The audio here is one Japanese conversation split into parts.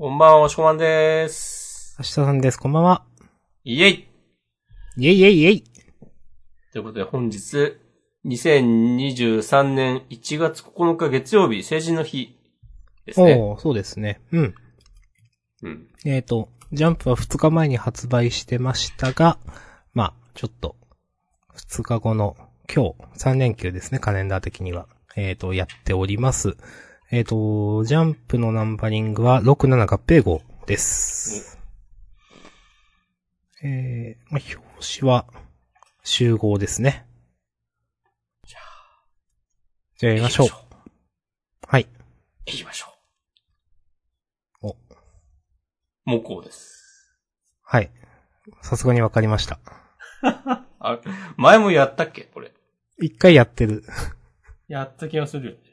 こんばんは、おしこまんでーす。明日さんです。こんばんは。イェイイェイイェイイェイ。ということで本日、2023年1月9日月曜日、成人の日ですね。おー、そうですね。うん。うん。えっ、と、ジャンプは2日前に発売してましたが、まあ、ちょっと、2日後の今日、3連休ですね、カレンダー的には。えっ、と、やっております。えっ、と、ジャンプのナンバリングは67合併号です。えー、まあ、表紙は集合ですね。じゃあ、やりましょう。はい。行きましょお、う。もうこうです。はい。さすがにわかりました。あ、前もやったっけ？これ。一回やってる。やった気がするよね。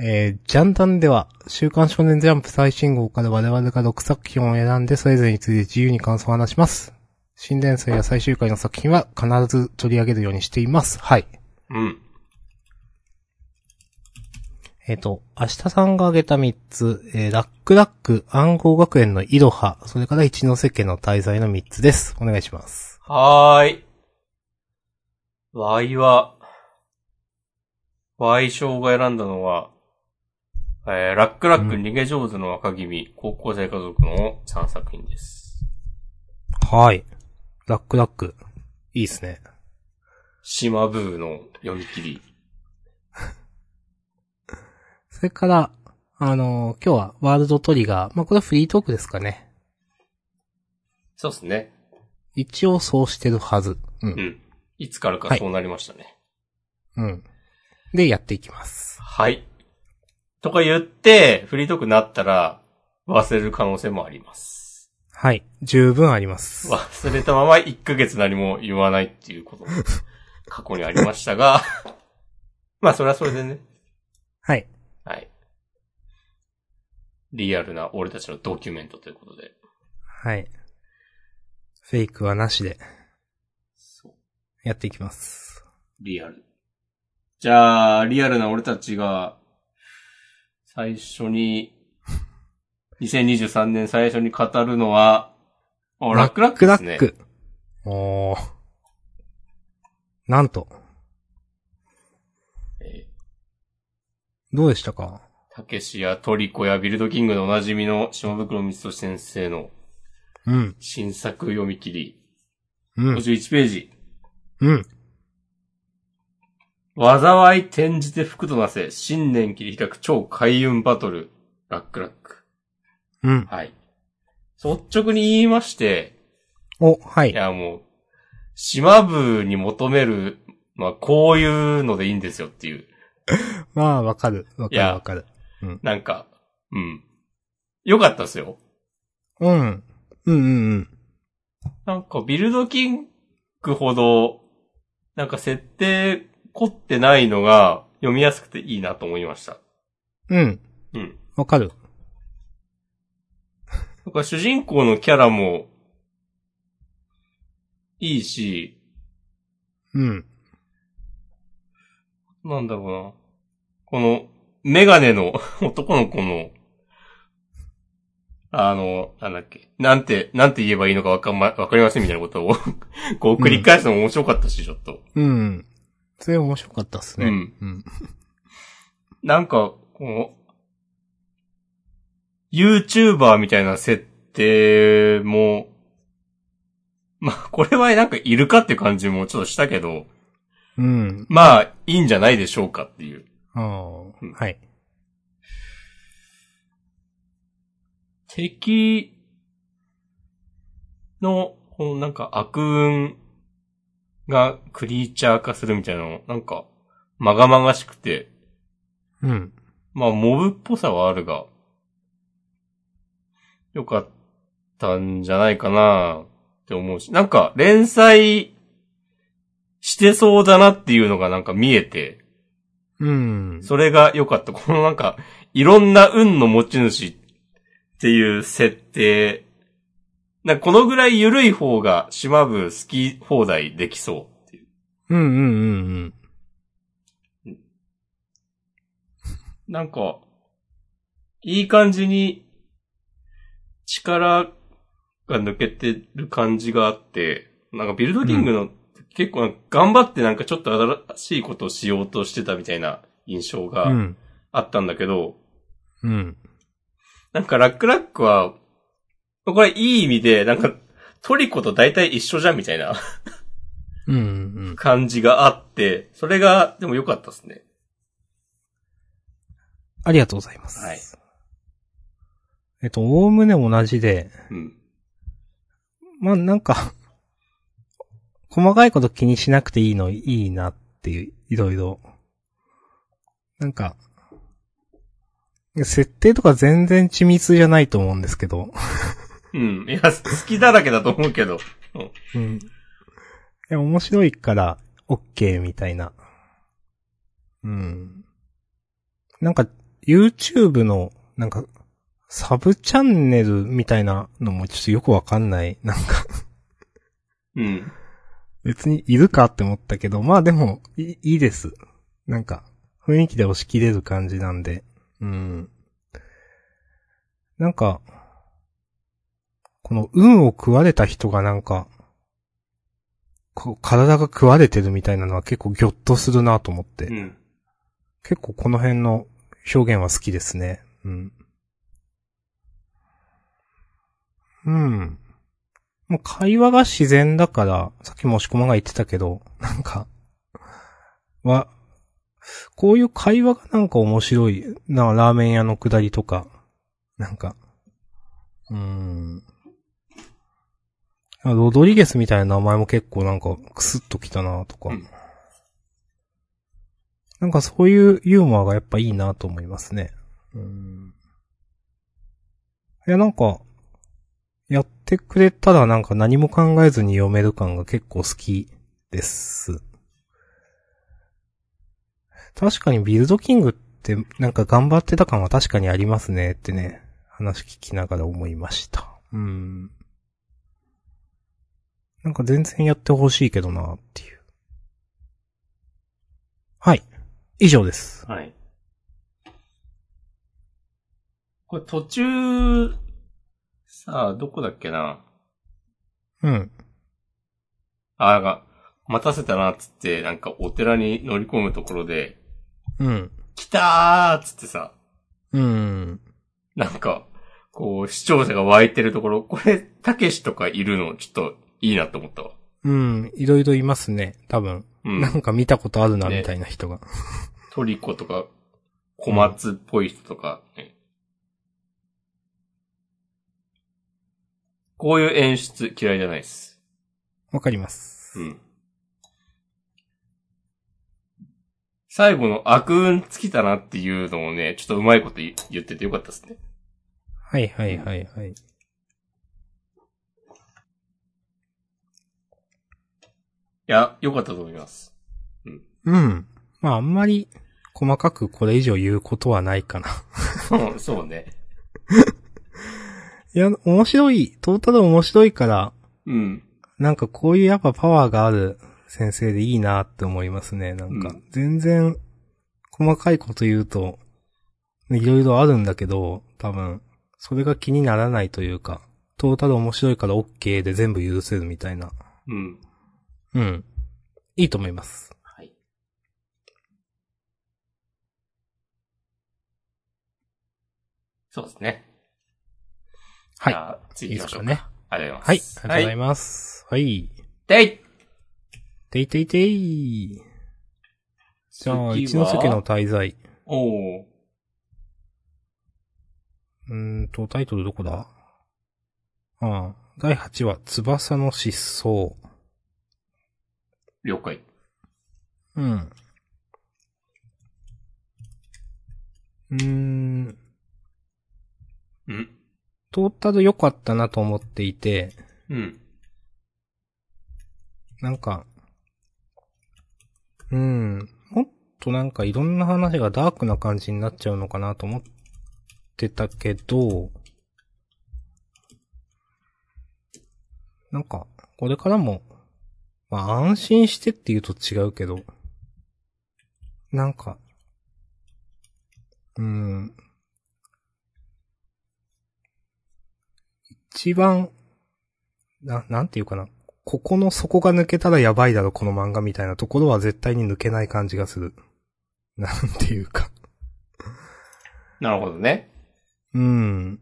えー、ジャンダンでは、週刊少年ジャンプ最新号から我々が6作品を選んで、それぞれについて自由に感想を話します。新連載や最終回の作品は必ず取り上げるようにしています。はい。うん。えっ、と、明日さんが挙げた3つ、えー、ラックラック、暗号学園のイロハ、それから一ノ瀬家の滞在の3つです。お願いします。はーい。ワイは、ワイ賞が選んだのは、えー、ラックラック逃げ上手の若君、高校生家族の3作品です。はい。ラックラック、いいですね。島ブーの読み切り。それから、あのー今日はワールドトリガー。まあ、これはフリートークですかね。そうですね。一応そうしてるはず。う。うんん。いつからかそうなりましたね。うん。で、やっていきます。はい。とか言って、フリートークになったら、忘れる可能性もあります。はい。十分あります。忘れたまま1ヶ月何も言わないっていうことも 過去にありましたが、まあそれはそれでね、はい。はい。リアルな俺たちのドキュメントということで。はい。フェイクはなしでそう。やっていきます。リアル。じゃあ、リアルな俺たちが、最初に、2023年最初に語るのは、おラックラックですね。ラックラック。おー。なんと、えどうでしたか？ーたけしやトリコやビルドキングでおなじみの島袋光俊先生のうん。新作読み切り、うん。51ページ。うん。災い転じて福となせ、新年切り開く超開運バトル、ラックラック。うん。はい。率直に言いまして、お、はいい。やもう、島部に求める、まあこういうのでいいんですよっていう。まあ、わかる。わかるいやわかる。なんか、うん。よかったですよ。うん。うんうんうん。なんかビルドキングほど、なんか設定凝ってないのが読みやすくていいなと思いました。うん。うん。わかる。なんか主人公のキャラも、いいし、うん。なんだろうな。この、メガネの 男の子の、あの、なんだっけ、なんて、なんて言えばいいのかわかんま、わかりませんみたいなことを、こう繰り返すのも面白かったし、ちょっと。うん。それ面白かったっすね。うんうん。なんか、この、YouTuber みたいな設定も、まあ、これはなんかいるかって感じもちょっとしたけど、うん。まあ、いいんじゃないでしょうかっていう。ああ、うんはい。敵の、このなんか悪運がクリーチャー化するみたいなの、なんか、まがまがしくて、うん。まあ、モブっぽさはあるが、よかったんじゃないかなって思うし、なんか、連載してそうだなっていうのがなんか見えて、うん。それが良かった。このなんか、いろんな運の持ち主っていう設定。なこのぐらい緩い方が島部好き放題できそうっていう。うんうんうんうん。なんか、いい感じに力が抜けてる感じがあって、なんかビルドキングの、結構頑張ってなんかちょっと新しいことをしようとしてたみたいな印象がうん。あったんだけど、うん。なんかラックラックは、これいい意味で、なんかトリコと大体一緒じゃんみたいなうん。うん。感じがあって、それがでも良かったですね。ありがとうございます。はい。えっと、おおむね同じで、うん。まあ、なんか、細かいこと気にしなくていいのいいなっていう、いろいろ。なんか、設定とか全然緻密じゃないと思うんですけど。うん。いや、好きだらけだと思うけど。うん。うん。いや、面白いから、OK みたいな。うん。なんか、YouTube の、なんか、サブチャンネルみたいなのもちょっとよくわかんない。なんか、うん。別にいるかって思ったけど、まあでも、いいいです。なんか、雰囲気で押し切れる感じなんで。うん。なんか、この運を食われた人がなんか、こう体が食われてるみたいなのは結構ギョッとするなと思って。うん。結構この辺の表現は好きですね。うん。うん。もう会話が自然だから、さっきも押し込まが言ってたけど、なんか、は、こういう会話がなんか面白い。な、ラーメン屋のくだりとか、なんか、うーん。あロドリゲスみたいな名前も結構なんかクスッときたなとか。うんなんかそういうユーモアがやっぱいいなと思いますね。うん。いやなんか、やってくれたらなんか何も考えずに読める感が結構好きです。確かにビルドキングってなんか頑張ってた感は確かにありますねってね、話聞きながら思いました。うん。なんか全然やってほしいけどなっていう。はい。以上です。はい。これ途中、さあ、どこだっけな？うん。あ、なんか、待たせたなっつって、なんかお寺に乗り込むところで、うん。来たーっつってさ、うん。なんか、こう、視聴者が湧いてるところ、これ、たけしとかいるの、ちょっと、いいなと思ったわ。うん。いろいろいますね。多分。うん。なんか見たことあるな、ねみたいな人が。トリコとか、小松っぽい人とか、ねこういう演出嫌いじゃないです。わかります。うん。最後の悪運尽きたなっていうのをね、ちょっとうまいこと言言っててよかったですね。はいはいはいはい。や、よかったと思います。うん。まああんまり細かくこれ以上言うことはないかな。そうそうね。いや、面白い、トータル面白いから、うん。なんかこういうやっぱパワーがある先生でいいなって思いますね。なんかうん、全然細かいこと言うと、いろいろあるんだけど、多分、それが気にならないというか、トータル面白いから OK で全部許せるみたいな。うん。うん。いいと思います。はい。そうですね。はいじゃあ、次いい行きましょうか。ですかね。ありがとうござはいいま。す。ありがとうございます。はい。でいていていてい。じゃあ、一ノ関の滞在。おー。うーんと、タイトルどこだ？ああ。第8話、翼の失踪。了解。うん。うーん。うん。トータル良かったなと思っていて、うん。なんか、うん。もっとなんかいろんな話がダークな感じになっちゃうのかなと思ってたけど、なんか、これからも、まあ安心してって言うと違うけど、なんか、うん。一番、な、なんていうかな。ここの底が抜けたらやばいだろ、この漫画みたいなところは絶対に抜けない感じがする。なんていうか。なるほどね。うん。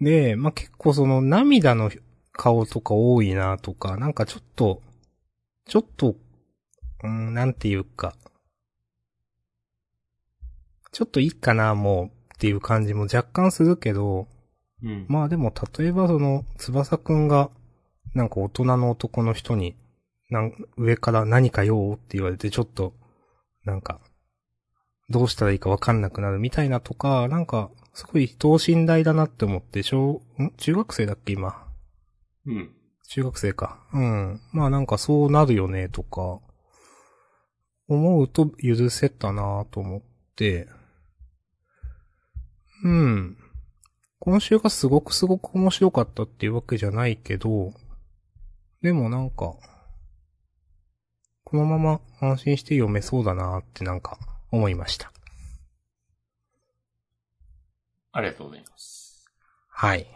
で、まあ、結構その涙の顔とか多いなとか、なんかちょっと、ちょっと、うん、なんていうか、ちょっといいかな、もう、っていう感じも若干するけど、うん。まあでも例えばその、翼くんが、なんか大人の男の人に、なん上から何か用って言われてちょっと、なんか、どうしたらいいかわかんなくなるみたいなとか、なんか、すごい等身大だなって思って、小、ん中学生だっけ今。うん。中学生か。うん。まあなんかそうなるよね、とか、思うと許せたなと思って、うん。今週がすごくすごく面白かったっていうわけじゃないけど、でもなんか、このまま安心して読めそうだなってなんか思いました。ありがとうございます。はい。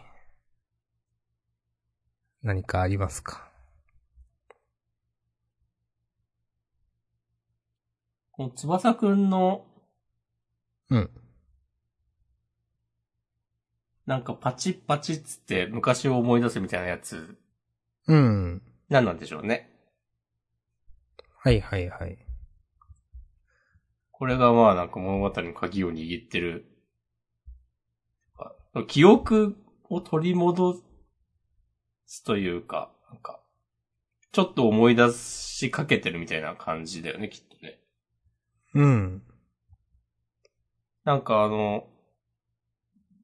何かありますか？この翼くんの、うん。なんかパチッパチッつって昔を思い出すみたいなやつ、うん。何なんでしょうね。はいはいはい。これがまあなんか物語の鍵を握ってる。あ記憶を取り戻すというか、なんか、ちょっと思い出しかけてるみたいな感じだよね、きっとね。うん。なんかあの、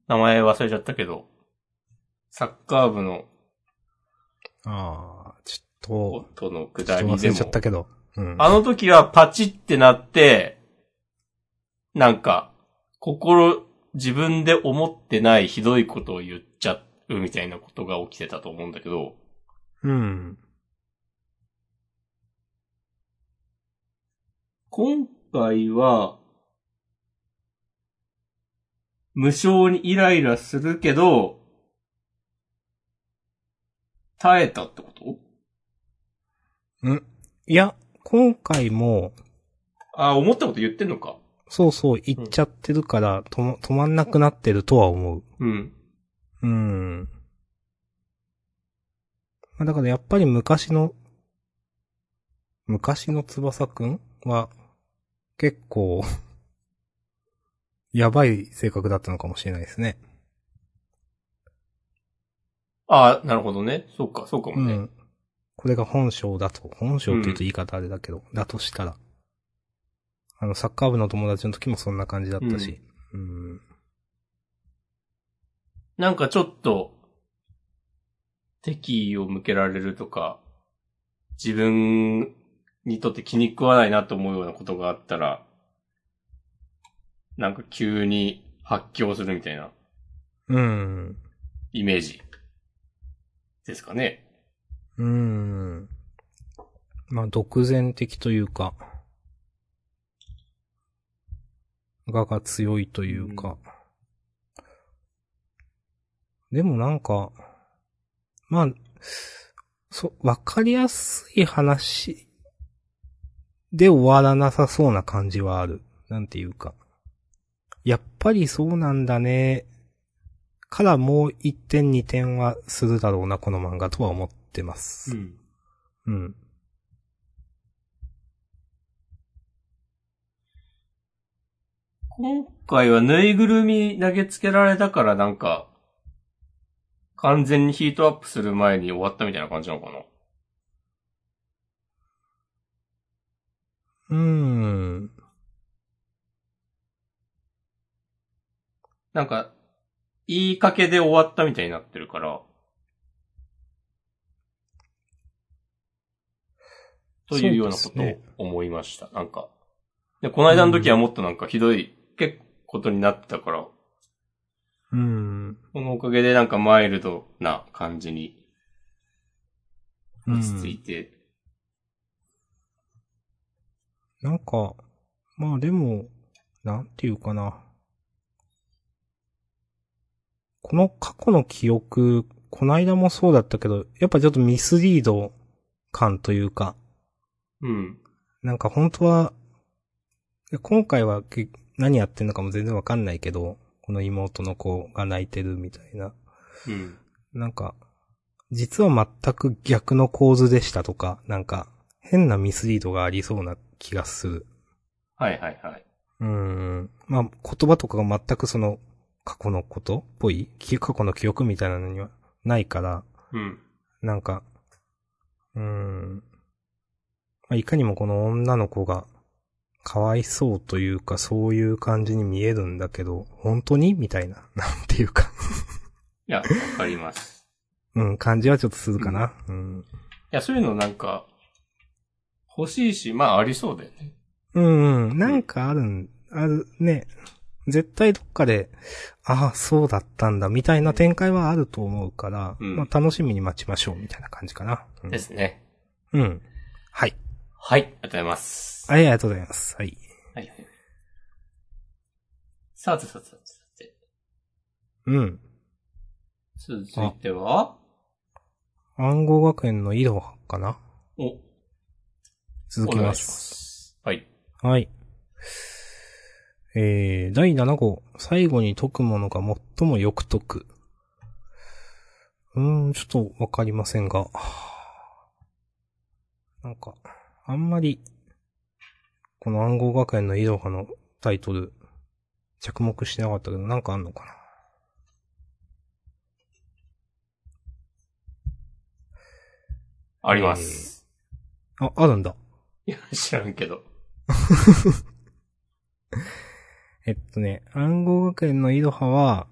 名前忘れちゃったけど、サッカー部のああ、ちょっ夫のくと、ちょっだりでもと忘れちゃっ、たけど。うん。あの時はパチってなって、なんか、心、自分で思ってないひどいことを言っちゃうみたいなことが起きてたと思うんだけど、うん。今回は、無性にイライラするけど、耐えたってこと？いや、今回も、あ、思ったこと言ってんのか。そうそう、言っちゃってるから、とも止まんなくなってるとは思う。うん。うん。まあだからやっぱり昔の、昔の翼くんは、結構、やばい性格だったのかもしれないですね。あなるほどね。そうか、そうかもね。うん。これが本性だと。本性って言うと言い方あれだけど、だとしたら。あの、サッカー部の友達の時もそんな感じだったし。うん。なんかちょっと、敵意を向けられるとか、自分にとって気に食わないなと思うようなことがあったら、なんか急に発狂するみたいなうん。イメージですかね。うん。まあ、独善的というか、がが強いというか。でもなんか、まあ、そ、わかりやすい話で終わらなさそうな感じはある。なんていうか。やっぱりそうなんだね。からもう一点二点はするだろうな、この漫画とは思ってます。ん。うん。今回はぬいぐるみ投げつけられたからなんか、完全にヒートアップする前に終わったみたいな感じなのかな？うーん。なんか、言いかけで終わったみたいになってるから。というようなことを思いました。なんか。で、この間の時はもっとなんかひどい、結ことになってたから、うーん。このおかげでなんかマイルドな感じにうん落ち着いて、なんか、まあでも、なんていうかな。この過去の記憶この間もそうだったけど、やっぱちょっとミスリード感というか、うん。なんか本当は、今回はけ何やってんのかも全然わかんないけど、この妹の子が泣いてるみたいな。うん。なんか、実は全く逆の構図でしたとか、なんか、変なミスリードがありそうな気がする。はいはいはい。うーん。まあ、言葉とかが全くその、過去のことっぽいき過去の記憶みたいなのにはないから、うん。なんか、うーん。まあ、いかにもこの女の子が、かわいそうというか、そういう感じに見えるんだけど、本当に？みたいな、なんていうか、いや、わかります。うん、感じはちょっとするかな。うん。いや、そういうのなんか、欲しいし、まあありそうだよね。うん、うん、なんかあるん、ある、ね。絶対どっかで、ああ、そうだったんだ、みたいな展開はあると思うから、うんまあ楽しみに待ちましょう、みたいな感じかな。うんですね。うん。はい。はい、ありがとうございます。はい、ありがとうございます。はい。はいはい。さてさてさてさて。うん。続いては、暗号学園の井戸かな？お、続きます。はい。はい。えー、第7号、最後に解くものが最もよく解く。うーん、ちょっとわかりませんが。なんか、あんまり、この暗号学園のイロハのタイトル、着目してなかったけど、なんかあんのかな？あります。あ、あるんだ。いや、知らんけど。えっとね、暗号学園のイロハは、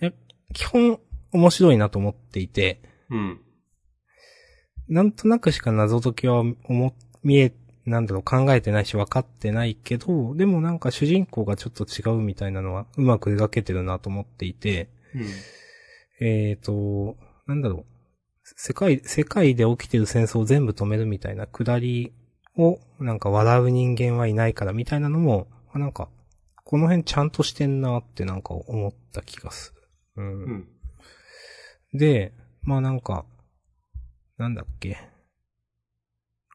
え、基本面白いなと思っていて、うん。なんとなくしか謎解きは思、見え、なんだろう、考えてないし分かってないけど、でもなんか主人公がちょっと違うみたいなのはうまく描けてるなと思っていて、うん。えーと、なんだろう、世界、世界で起きてる戦争を全部止めるみたいなくだりを、なんか笑う人間はいないからみたいなのも、あなんか、この辺ちゃんとしてんなってなんか思った気がする。うんうん。で、まあなんか、なんだっけ？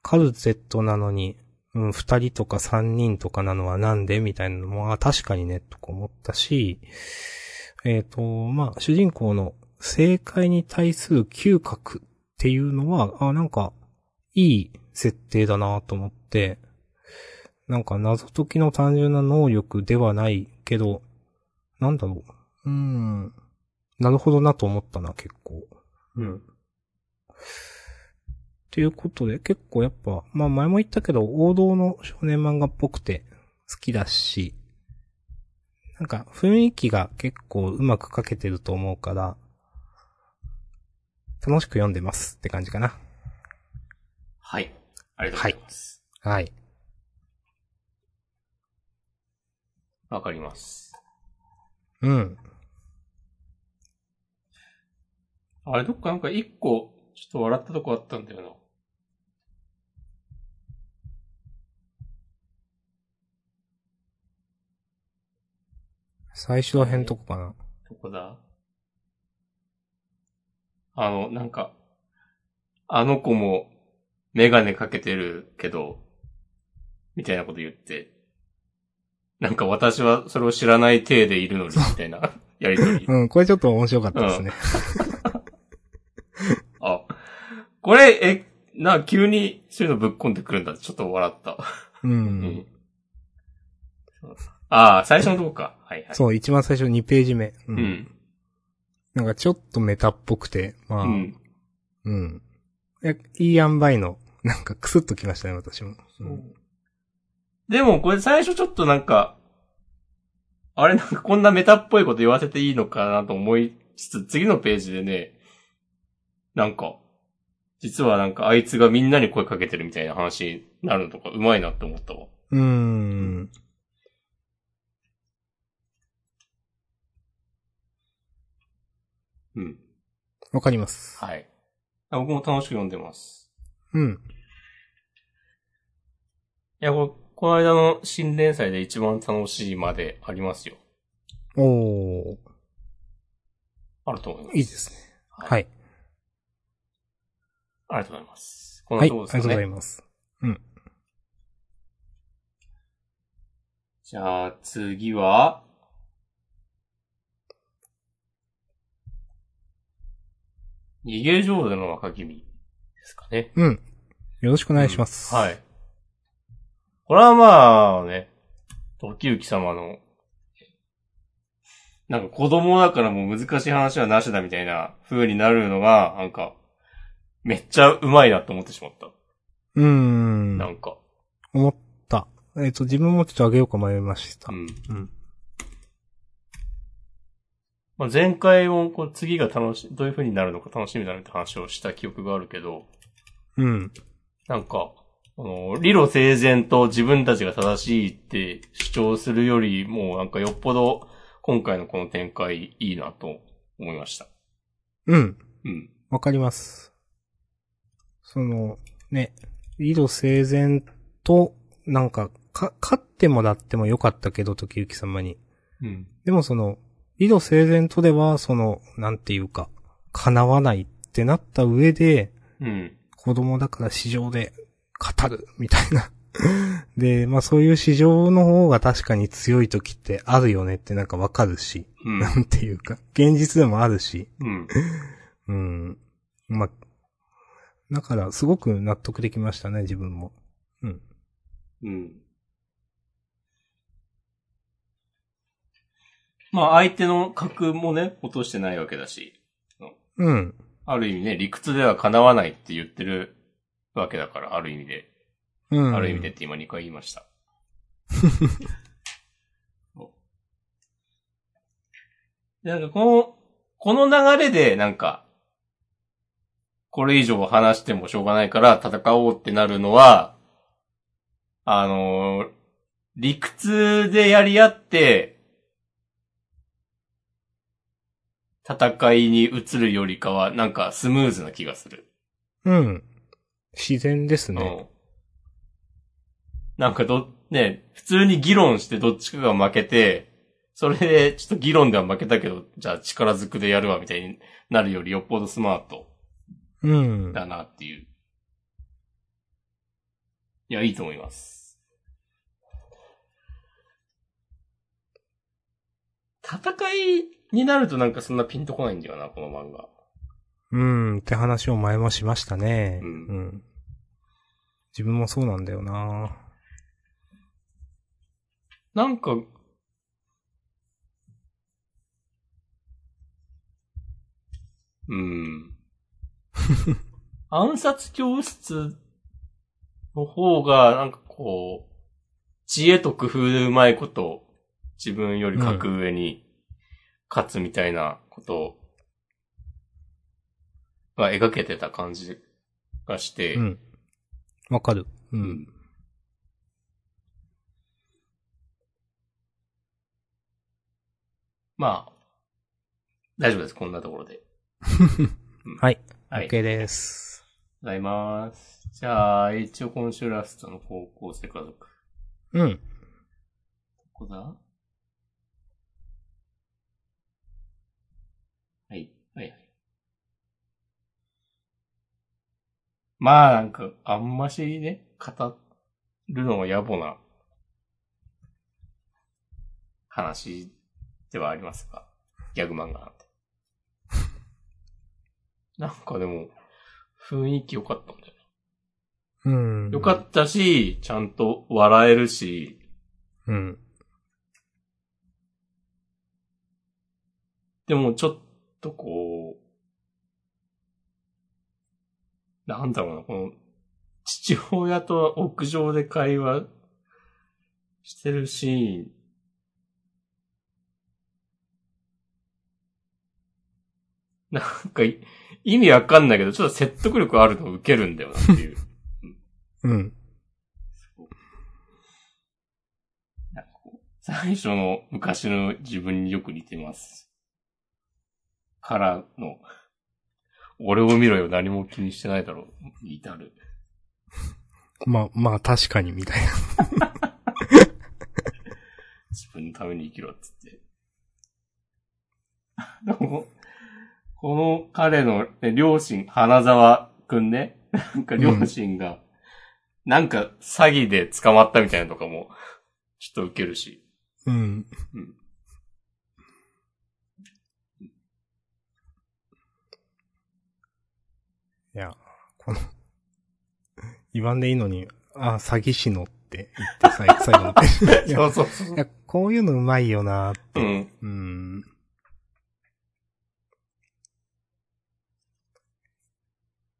カルゼットなのに、うん、二人とか三人とかなのはなんで？みたいなのも、あ、確かにね、とか思ったし、えっ、と、まあ、主人公の正解に対する嗅覚っていうのは、あ、なんか、いい設定だなと思って、なんか謎解きの単純な能力ではないけど、なんだろう？うーん。なるほどなと思ったな、結構。うん。ということで、結構やっぱ、まあ前も言ったけど、王道の少年漫画っぽくて好きだし、なんか雰囲気が結構うまく描けてると思うから、楽しく読んでますって感じかな。はい。ありがとうございます。はい。わ、かります。うん。あれ、どっかなんか一個、ちょっと笑ったとこあったんだよな。最初ら辺とこかな。どこだあの、なんか、あの子もメガネかけてるけど、みたいなこと言って、なんか私はそれを知らない体でいるのに、みたいなやりとり。うん、これちょっと面白かったですね。あ、これ、え、な、急にそういうのぶっ込んでくるんだ。ちょっと笑った。うん。うんああ、最初のとこか。はいはい。そう、一番最初2ページ目。う。うんん。なんかちょっとメタっぽくて、まあ、ううん。ん。いやいい塩梅の、なんかクスッときましたね、私も。うんでも、これ最初ちょっとなんか、あれなんかこんなメタっぽいこと言わせていいのかなと思いつつ、次のページでね、なんか、実はなんかあいつがみんなに声かけてるみたいな話になるのとかうまいなって思ったわ。うーん。うん。わかります。はい。あ僕も楽しく読んでます。うん。いや、これ、この間の新連載で一番楽しいまでありますよ。おー。あると思います。いいですね。ははい。ありがとうございます。こんは。ないところですかね。ありがとうございます。じゃあ、次は、逃げ上手の若君ですかね。うん。よろしくお願いします。はい。これはまあね、時行様の、なんか子供だからもう難しい話はなしだみたいな風になるのが、なんか、めっちゃうまいなと思ってしまった。うーん。なんか。思った。えっ、と、自分もちょっとあげようか迷いました。うん。うん。まあ、前回もこう次が楽し、どういう風になるのか楽しみだねって話をした記憶があるけど、うん。なんか、あの、理路整然と自分たちが正しいって主張するよりも、なんかよっぽど今回のこの展開いいなと思いました。うん。うん。わかります。その、ね、理路整然と、なんか、か、勝ってもらってもよかったけど、時行様に。うん。でもその、理路整然とでは、その、なんていうか、叶わないってなった上で、うん。子供だから市場で語る、みたいな。で、まあそういう市場の方が確かに強い時ってあるよねってなんかわかるし、うん。なんていうか、現実でもあるし、うん。うん。まあ、だからすごく納得できましたね、自分も。うん。うん。まあ相手の格もね、落としてないわけだし、うん。ある意味ね、理屈では叶わないって言ってるわけだから、ある意味で。うん。ある意味でって今2回言いました。でなんかこの、この流れでなんか、これ以上話してもしょうがないから戦おうってなるのは、あのー理屈でやり合って、戦いに移るよりかは、なんかスムーズな気がする。うん。自然ですね。うん。なんかど、ね、普通に議論してどっちかが負けて、それでちょっと議論では負けたけど、じゃあ力ずくでやるわみたいになるよりよっぽどスマートうん。だなっていう。いや、いいと思います。戦いになるとなんかそんなピンとこないんだよな、この漫画。うん。って話を前もしましたね。うんうん。自分もそうなんだよななんか、うん。暗殺教室の方が、なんかこう、知恵と工夫でうまいこと、自分より格上に勝つみたいなことが描けてた感じがして、うん。わかる。う。うんんまあ、大丈夫です、こんなところで。はい。はい OK です。ございます。じゃあ、一応今週ラストの高校生家族。うん。どこだ？はい、はい、はい。まあ、なんか、あんましね、語るのは野暮な話ではありますが、ギャグ漫画なんて。なんかでも、雰囲気良かったんだよね。うん。良かったし、ちゃんと笑えるし、うん。でもちょっとこう、なんだろうな、この、父親と屋上で会話してるシーン。なんかい、意味わかんないけど、ちょっと説得力あるのを受けるんだよなっていう。うん。最初の昔の自分によく似てます。からの、俺を見ろよ、何も気にしてないだろう、に至る。まあ、まあ確かにみたいな。自分のために生きろ、っつって。でも、この彼の、ね、両親、花沢くんね。なんか両親が、なんか詐欺で捕まったみたいなのとかも、ちょっと受けるし。うん。うん。いや、この、言わんでいいのに、あ、詐欺師のって言って最最後のペー そうそうそうい。や、こういうのうまいよなーって。うん。うん。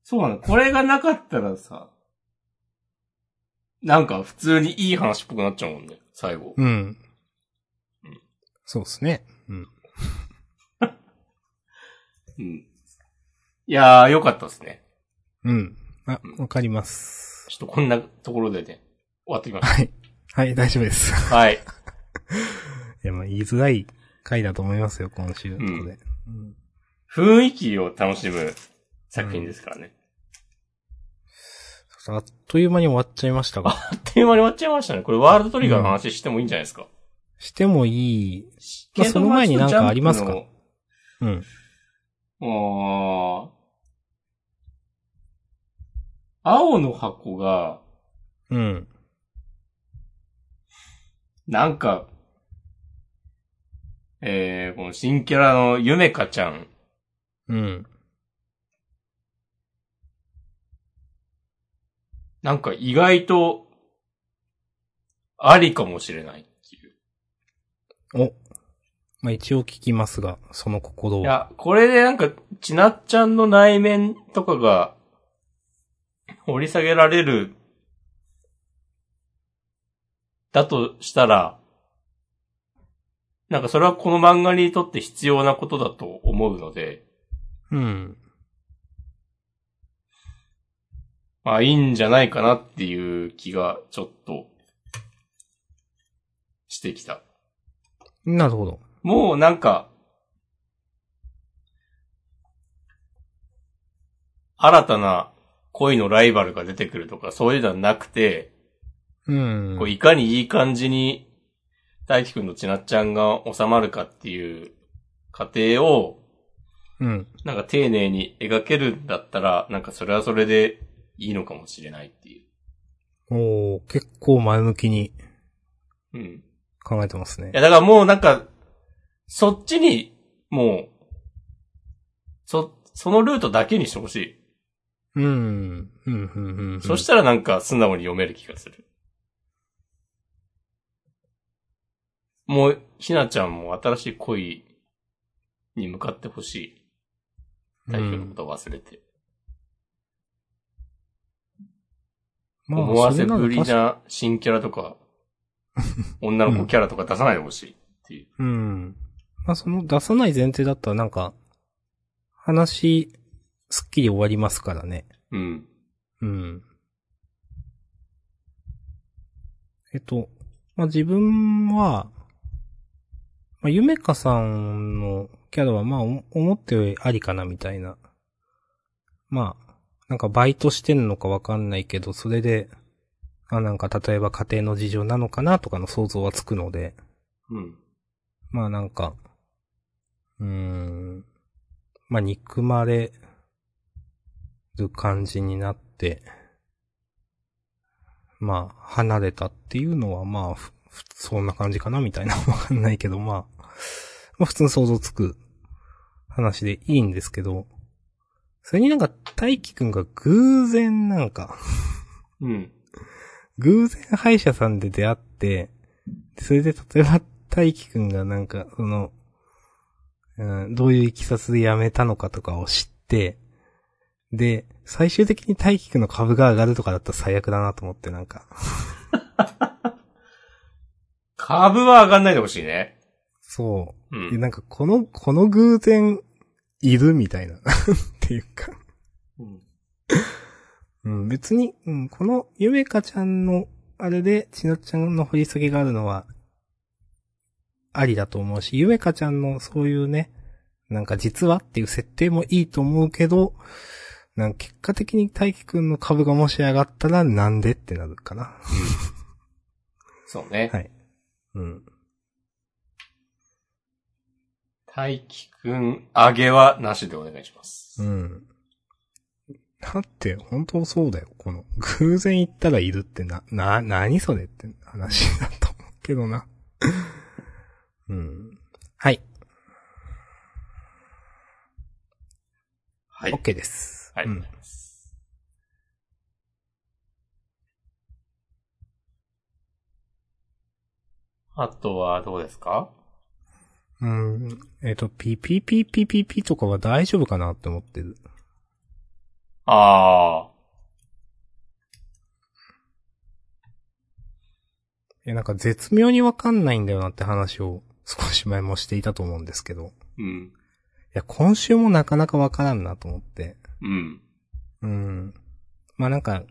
そうなの。これがなかったらさ、なんか普通にいい話っぽくなっちゃうもんね、最後。うんうん。そうですね。うん。うん。いやー、よかったですね。うん。あ、わかります。ちょっとこんなところでね、終わってきましはい。はい、大丈夫です。た。はい。いや、まあ、言いづらい回だと思いますよ、今週。ここで。うん雰囲気を楽しむ作品ですからね。あっという間に終わっちゃいましたが。あっという間に終わっちゃいましたね。これワールドトリガーの話してもいいんじゃないですか。してもいい。まあその前になんかありますかうん。あー青の箱が、うん。なんか、えー、この新キャラのゆめかちゃん。うん。なんか意外と、ありかもしれないっていう。お。まあ、一応聞きますが、その心を。いや、これでなんか、ちなっちゃんの内面とかが、掘り下げられる、だとしたら、なんかそれはこの漫画にとって必要なことだと思うので、うん。まあいいんじゃないかなっていう気がちょっと、してきた。なるほど。もうなんか、新たな恋のライバルが出てくるとかそういうのはなくて、うんこう。いかにいい感じに大輝くんのちなっちゃんが収まるかっていう過程をうん。なんか丁寧に描けるんだったら、なんかそれはそれでいいのかもしれないっていう。おー結構前向きにうん。い考えてますね。やだからもうなんか、そっちに、もう、そ、そのルートだけにしてほしい。うん。うん、うん、うんうん。そしたらなんか素直に読める気がする。もう、ひなちゃんも新しい恋に向かってほしい。大輝のことを忘れて。まあ思わせぶりな新キャラとか、女の子キャラとか出さないでほしいっていう。うん。まあその出さない前提だったらなんか、話、すっきり終わりますからね。うん。うん。えっと、まあ自分は、まあゆめかさんのキャラはまあお思ったよりありかなみたいな。まあ、なんかバイトしてんのかわかんないけど、それで、あ、なんか例えば家庭の事情なのかなとかの想像はつくので、うん。まあなんか、うーん、まあ憎まれる感じになって、まあ離れたっていうのはまあそんな感じかなみたいな。わかんないけど、まあ、まあ普通に想像つく話でいいんですけど、それになんか大輝くんが偶然なんか、うん。偶然歯医者さんで出会って、それで例えば大輝くんがなんか、その、うん、どういういきさつで辞めたのかとかを知って、で、最終的に大輝くんの株が上がるとかだったら最悪だなと思ってなんか、株は上がんないでほしいね。そうう。で、ん。なんかこの、この偶然、いるみたいな、っていうか。うんうん、別に、うん、このゆめかちゃんの、あれで、ちなっちゃんの掘り下げがあるのは、ありだと思うし、ゆめかちゃんのそういうね、なんか実はっていう設定もいいと思うけど、なんか結果的に大輝くんの株がもし上がったらなんでってなるかな。そうね。はいうん。大輝くん、上げはなしでお願いします。うん。だって、本当そうだよ。この、偶然行ったらいるってな、な、なにそれって話だと思うけどな。うん。はい。はい。OK です。ありがとううん。あとはどうですか？うん。えっ、と、ピピピピピピとかは大丈夫かなって思ってる。ああ。いや、なんか絶妙にわかんないんだよなって話を少し前もしていたと思うんですけど。うん。いや、今週もなかなかわからんなと思って。うん。うん。まあなんか、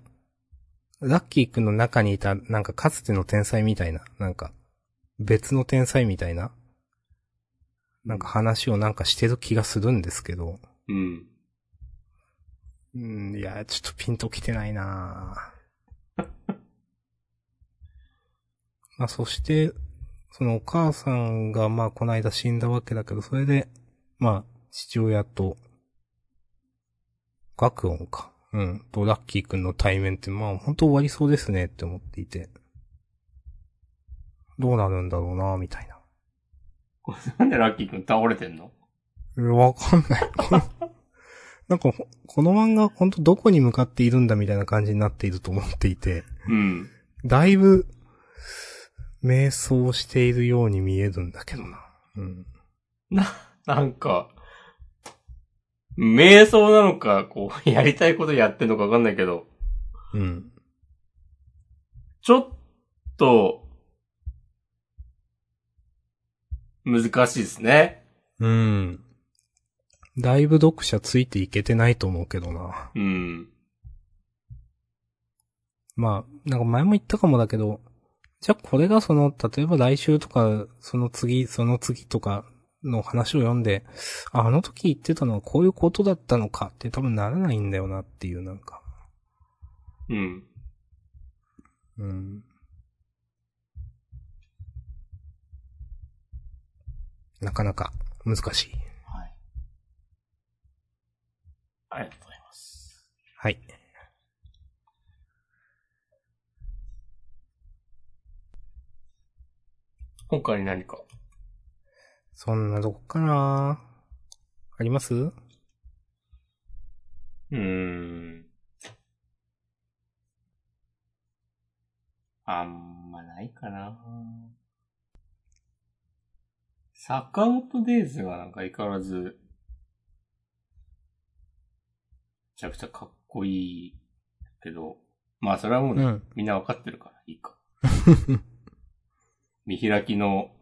ラッキーくんの中にいた、なんかかつての天才みたいな、なんか、別の天才みたいな、なんか話をなんかしてる気がするんですけど。うん。うん、いや、ちょっとピンときてないな まあそして、そのお母さんがまあこの間死んだわけだけど、それで、まあ父親と、学音か。うん。とラッキーくんの対面ってまあ本当終わりそうですねって思っていて。どうなるんだろうなみたいな。なんでラッキーくん倒れてんの？えわかんない。こ のなんかほ、この漫画本当どこに向かっているんだみたいな感じになっていると思っていて。うん。だいぶ、瞑想しているように見えるんだけどな。うん。なんか、瞑想なのか、こう、やりたいことやってんのかわかんないけど、うん。ちょっと、難しいですね。うん。だいぶ読者ついていけてないと思うけどな。うん。まあ、なんか前も言ったかもだけど、じゃあこれがその、例えば来週とか、その次、その次とかの話を読んで、ああの時言ってたのはこういうことだったのかって多分ならないんだよなっていうなんか。うん。うん。なかなか難しい。はい。ありがとうございます。はい。今回何か？そんなとこかなあります？うーん。あんまないかな。サカウトデイズがなんか相変わらず、めちゃくちゃかっこいいけど、まあそれはもうね、うん。みんなわかってるからいいか。見開きの、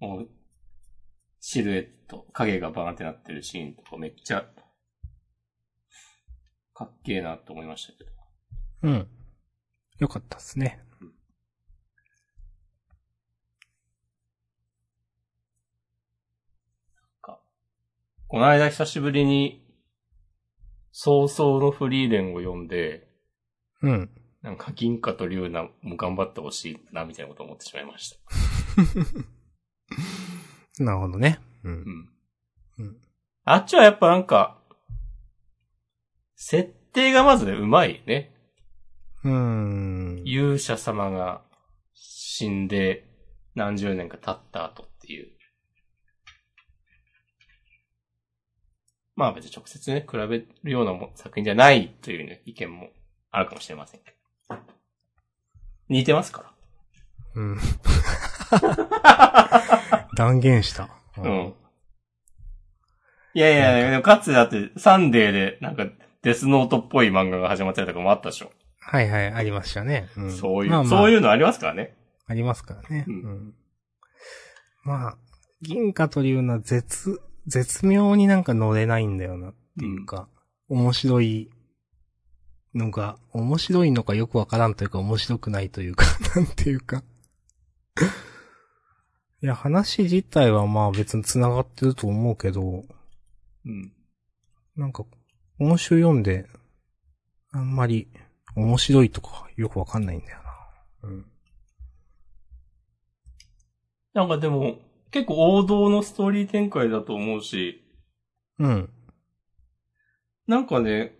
もうシルエット、影がバーンってなってるシーンとかめっちゃ、かっけえなと思いましたけど。うん。よかったっすね。この間久しぶりに、早々のフリーレンを読んで、うん。なんか銀貨と龍ナも頑張ってほしいな、みたいなことを思ってしまいました。なるほどね。うんう。ん。うん。あっちはやっぱなんか、設定がまずね、うまいね。うーん。勇者様が死んで何十年か経った後っていう。まあ別に直接ね、比べるようなも作品じゃないというね、意見もあるかもしれませんけど。似てますかうん。断言した。ら。うん。。いやいやいや、でもかつてだってサンデーでなんかデスノートっぽい漫画が始まったりとかもあったでしょ。はいはい、ありましたね。うん、そういう、まあまあそういうのありますからね。ありますからね。ううんん。まあ、銀貨というのは絶、絶妙になんか乗れないんだよなっていうか、面白いのが、面白いのかよくわからんというか面白くないというか、なんていうか。いや、話自体はまあ別に繋がってると思うけど、うん。なんか、今週読んで、あんまり面白いとかよくわかんないんだよな。うん。なんかでも、結構王道のストーリー展開だと思うし、うん。なんかね、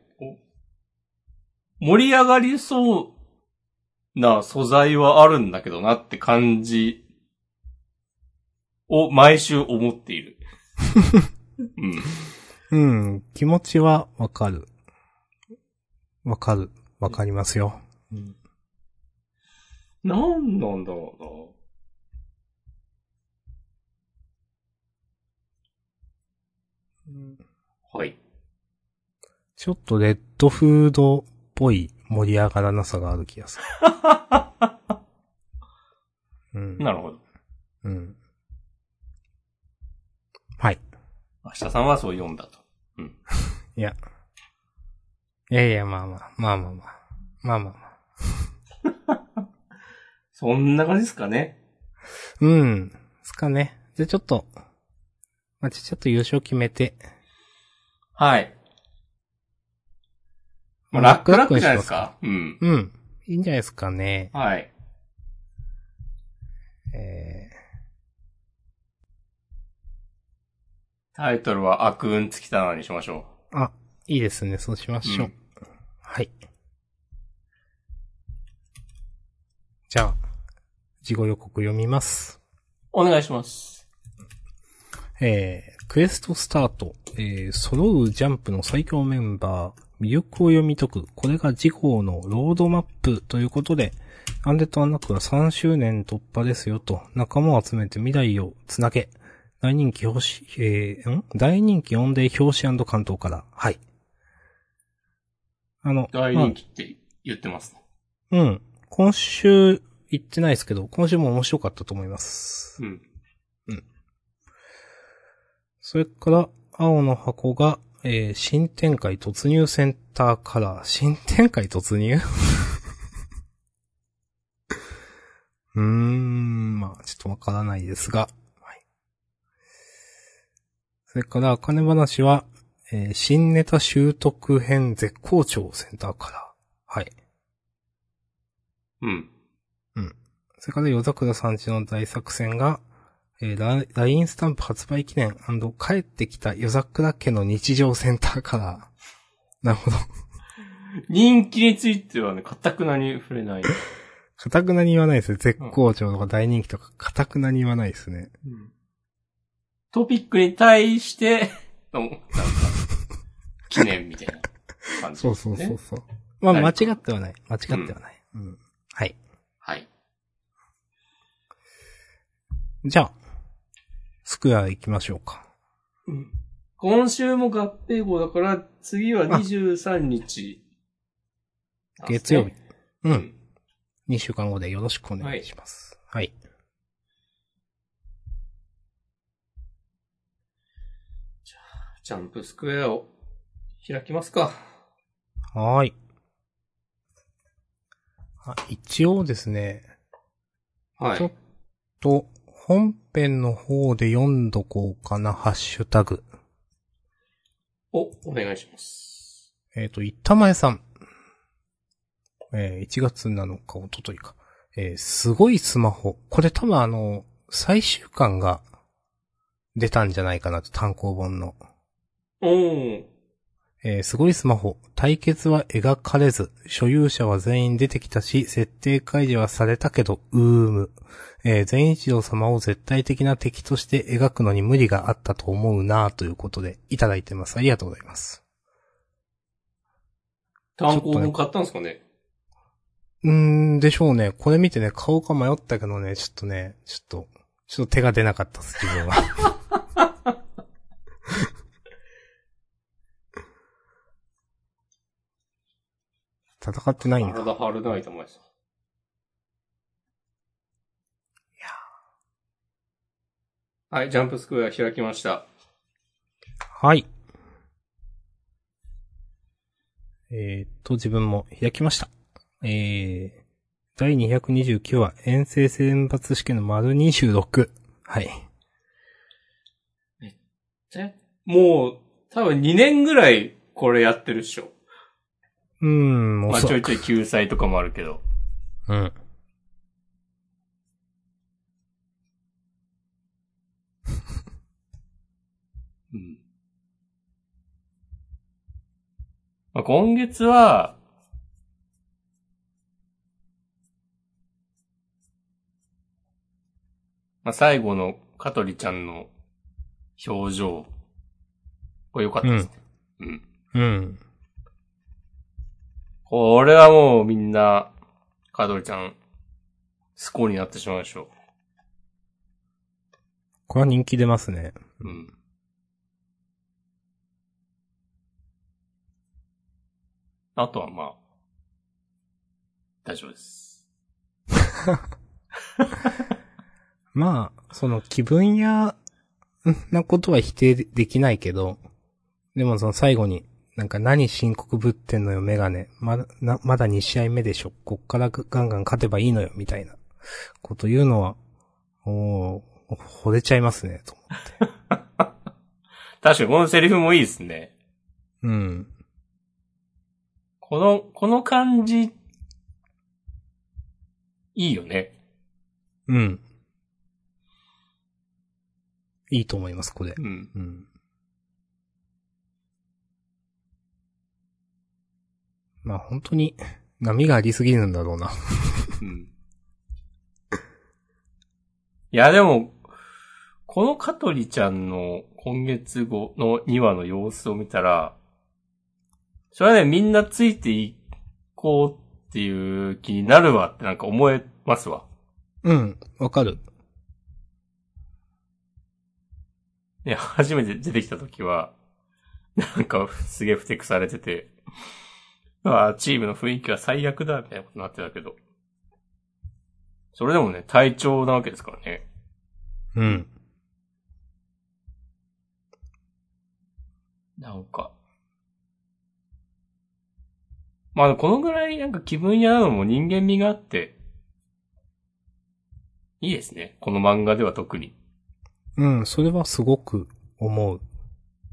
盛り上がりそうな素材はあるんだけどなって感じを毎週思っている。うん。うん。気持ちはわかる。わかる。わかりますよ。うん。なんなんだろうな。はい。ちょっとレッドフードっぽい盛り上がらなさがある気がする。うん。なるほど。うん。はい。明日さんはそう読んだと。いや。いやいや、まあまあ、まあまあまあ。まあまあまあ。そんな感じですかね。うん。ですかね。じゃあちょっと、まあ、ちちょっと優勝決めて。はい。まあ、ラックラックじゃないですか？うん。うん。いいんじゃないですかね。はい。えタイトルは悪運尽きたなにしましょー、あ、いいですね。そうしましょう。うんはい。じゃあ、事後予告読みます。う。お願いします。えー、クエストスタート、えー、揃うジャンプの最強メンバー、魅力を読み解く、これが次号のロードマップということで、アンデッドアンナックは3周年突破ですよと、仲間を集めて未来をつなげ、大人気表紙、えー、ん？大人気音で表紙関東から、はい。あの、大人気って言ってますね。まあうん。今週行ってないですけど、今週も面白かったと思います。うん。それから、青の箱が、えー、新展開突入センターカラー。新展開突入？うーん、まあ、ちょっとわからないですが。はい。それから、金話は、えー新ネタ習得編絶好調センターカラー。はい。うん。それから、夜桜さんちの大作戦が、えーラ、LINE スタンプ発売記念帰ってきた夜桜家の日常センターカラー。なるほど。人気についてはね、かたくなに触れない。かたくなに言わないですね。絶好調とか大人気とか、かたくなに言わないですね。うんトピックに対して の、なんか、記念みたいな感じそうですね。そうそうそう。まあ、はい間違ってはない。間違ってはない。うん。はい。はい。じゃあ、スクエア行きましょうか。うん今週も合併号だから、次は23日、月曜日。。う。うんん。2週間後でよろしくお願いします。はい。ジャンプスクエアを開きますか。はーい。あ、一応ですね、ちょっはい。と、本編の方で読んどこうかな、ハッシュタグ。お、お願いします。えっ、と、いったまえさん。えー1月7日、おとといか。えーすごいスマホ。これ多分あの、最終巻が出たんじゃないかなと、単行本の。おー。えーすごいスマホ。対決は描かれず、所有者は全員出てきたし、設定解除はされたけど、うーむ。えー善一郎様を絶対的な敵として描くのに無理があったと思うなということで、いただいてます。ありがとうございます。単行本買ったんですかね？うーん、でしょうね。これ見てね、買おうか迷ったけどね、ちょっとね、ちょっと、ちょっと手が出なかったです、自分は。戦ってないんだ。体張るないと思います。いやはい、ジャンプスクエア開きました。はい。えー、っと、自分も開きました。えー、第229話、遠征選抜試験の丸26。はい。えもう、多分2年ぐらいこれやってるっしょ。うーん、まあ。ちょいちょい救済とかもあるけど。うん。うん。まあ、今月は、まあ、最後の香取ちゃんの表情、これ良かったですね。うん。うん。これはもうみんな、香取ちゃん、スコーになってしまうでしょこれは人気出ますね。う。うん。あとはまあ、大丈夫です。まあ、その気分屋なことは否定できないけど、でもその最後に、なんか何深刻ぶってんのよメガネ。まだ、な、まだ2試合目でしょ。こっからガンガン勝てばいいのよ、みたいなこと言うのは、おー、惚れちゃいますね、と思って。確かにこのセリフもいいですね。うん。この、この感じ、いいよね。うん。いいと思います、これ。うん。うん。まあ本当に波がありすぎるんだろうな。うん。いや、でも、この香取ちゃんの今月後の2話の様子を見たら、それはね、みんなついていこうっていう気になるわってなんか思えますわ。うん、わかる。いや、初めて出てきた時は、なんかすげえふてくされてて、ああ、チームの雰囲気は最悪だ、みたいなことになってたけど。それでもね、体調なわけですからね。うん。なんか。まあ、このぐらいなんか気分屋なのも人間味があって、いいですね。この漫画では特に。うん、それはすごく思う。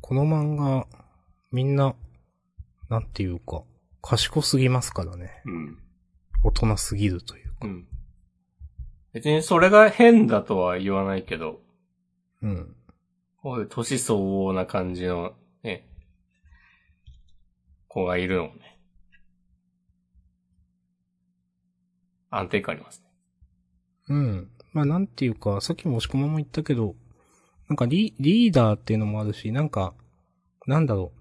この漫画、みんな、なんていうか、賢すぎますからね。うん。大人すぎるというか。うん。別にそれが変だとは言わないけど、うん。こういう年相応な感じのね、子がいるのもね、安定感ありますね。うん。まあなんていうか、さっきも押し込まも言ったけど、なんかリリーダーっていうのもあるし、なんか、なんだろ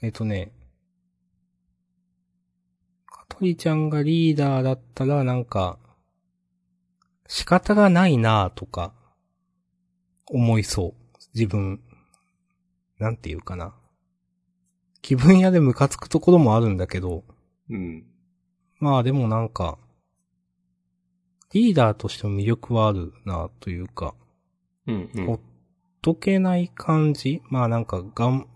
う。えっ、とね、香取ちゃんがリーダーだったら、なんか、仕方がないなぁとか、思いそう。自分。なんていうかな。気分屋でムカつくところもあるんだけど、うん。まあでもなんか、リーダーとしても魅力はあるなというか、うん、うん。ほっとけない感じ？まあなんか、がん、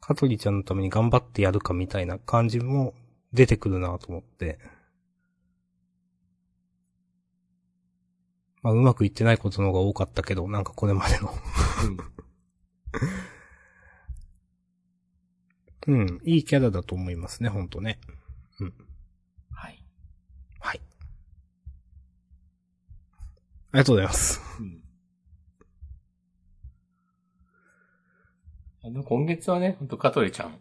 香取ちゃんのために頑張ってやるかみたいな感じも出てくるなと思って。まあうまくいってないことの方が多かったけど、なんかこれまでの。うん、いいキャラだと思いますね、ほんとね。はい。はい。ありがとうございます。うん。あの、今月はね、ほんと、香取ちゃん。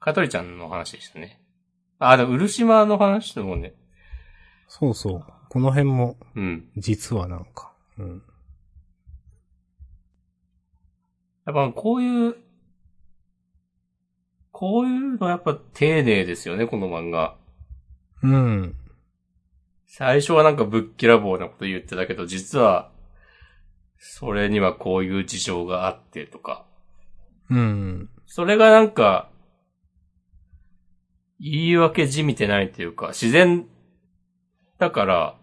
香取ちゃんの話でしたね。あ、でも、漆島の話でもね、そうそう。この辺も、うん。実はなんか。うん。やっぱ、こういう、こういうのやっぱ丁寧ですよね、この漫画。うん。最初はなんかぶっきらぼうなこと言ってたけど、実は、それにはこういう事情があってとか。うん。それがなんか、言い訳じみてないというか、自然だから、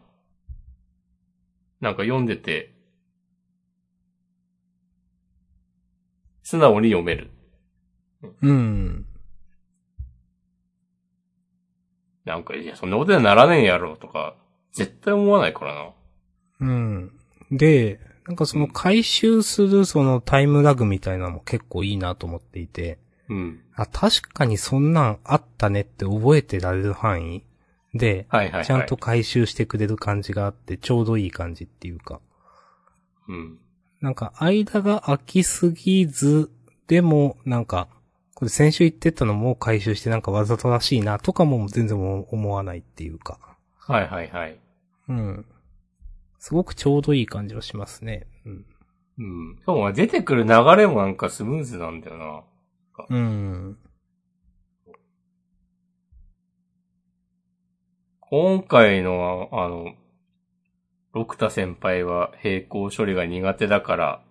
なんか読んでて、素直に読める。うん。なんか、いや、そんなことにはならねえやろとか、絶対思わないからな。うん。で、なんかその回収するそのタイムラグみたいなのも結構いいなと思っていて、うん。あ、確かにそんなんあったねって覚えてられる範囲で、はいはいはい。ちゃんと。回収してくれる感じがあって、ちょうどいい感じっていうか。うん。なんか間が空きすぎず、でも、なんか、これ先週言ってたのも回収してなんかわざとらしいなとかも全然思わないっていうか。はいはいはい。うん。すごくちょうどいい感じはしますね。うん。うん。しかも出てくる流れもなんかスムーズなんだよな。うん。今回の、あの、六田先輩は並行処理が苦手だから、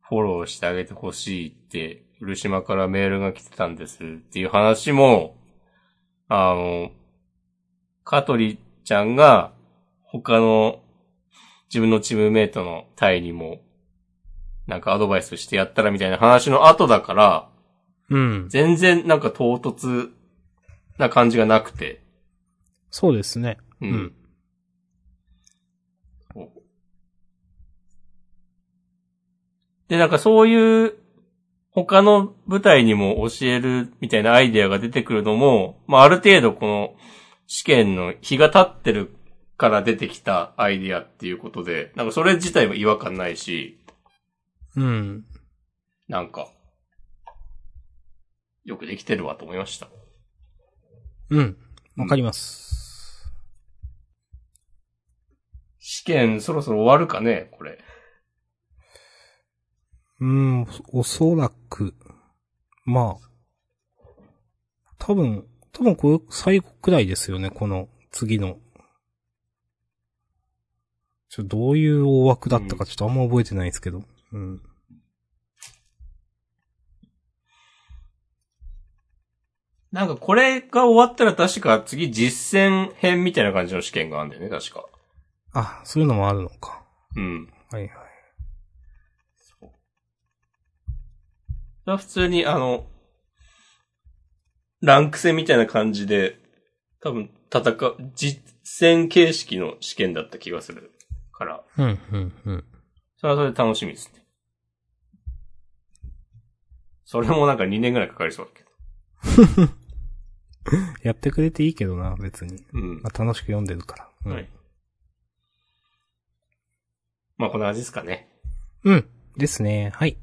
フォローしてあげてほしいって、古島からメールが来てたんですっていう話も、あの、香取ちゃんが他の自分のチームメイトのタイにもなんかアドバイスしてやったらみたいな話の後だから、うん。全然なんか唐突な感じがなくて、そうですね。ううん。で、なんかそういう他の舞台にも教えるみたいなアイデアが出てくるのも、まあある程度この試験の日が経ってるから出てきたアイデアっていうことで、なんかそれ自体も違和感ないし、うん。なんか、よくできてるわと思いました。うん。わかります。試験そろそろ終わるかねこれ。うん、おおそらく、まあ、多分、多分これ最後くらいですよね、この次の。ちょ、どういう大枠だったかちょっとあんま覚えてないですけど。うん。なんかこれが終わったら確か次実践編みたいな感じの試験があるんだよね、確か。あ、そういうのもあるのか。うん。はいはい。それは普通にあの、ランク戦みたいな感じで、多分戦う、実践形式の試験だった気がするから、うん、うん、うん。それはそれで楽しみですね。それもなんか2年ぐらいかかりそうだけど。やってくれていいけどな、別に。うん。まあ、楽しく読んでるから。うん、はい。まあこんな感じですかね。うん。ですね。はい。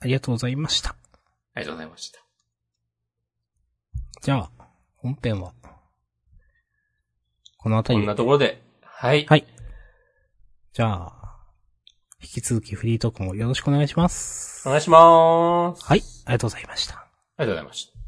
ありがとうございました。ありがとうございました。じゃあ、本編は、このあたりでこんなところで、はい。はい。じゃあ、引き続きフリートークもよろしくお願いします。お願いしまーす。はい、ありがとうございました。ありがとうございました。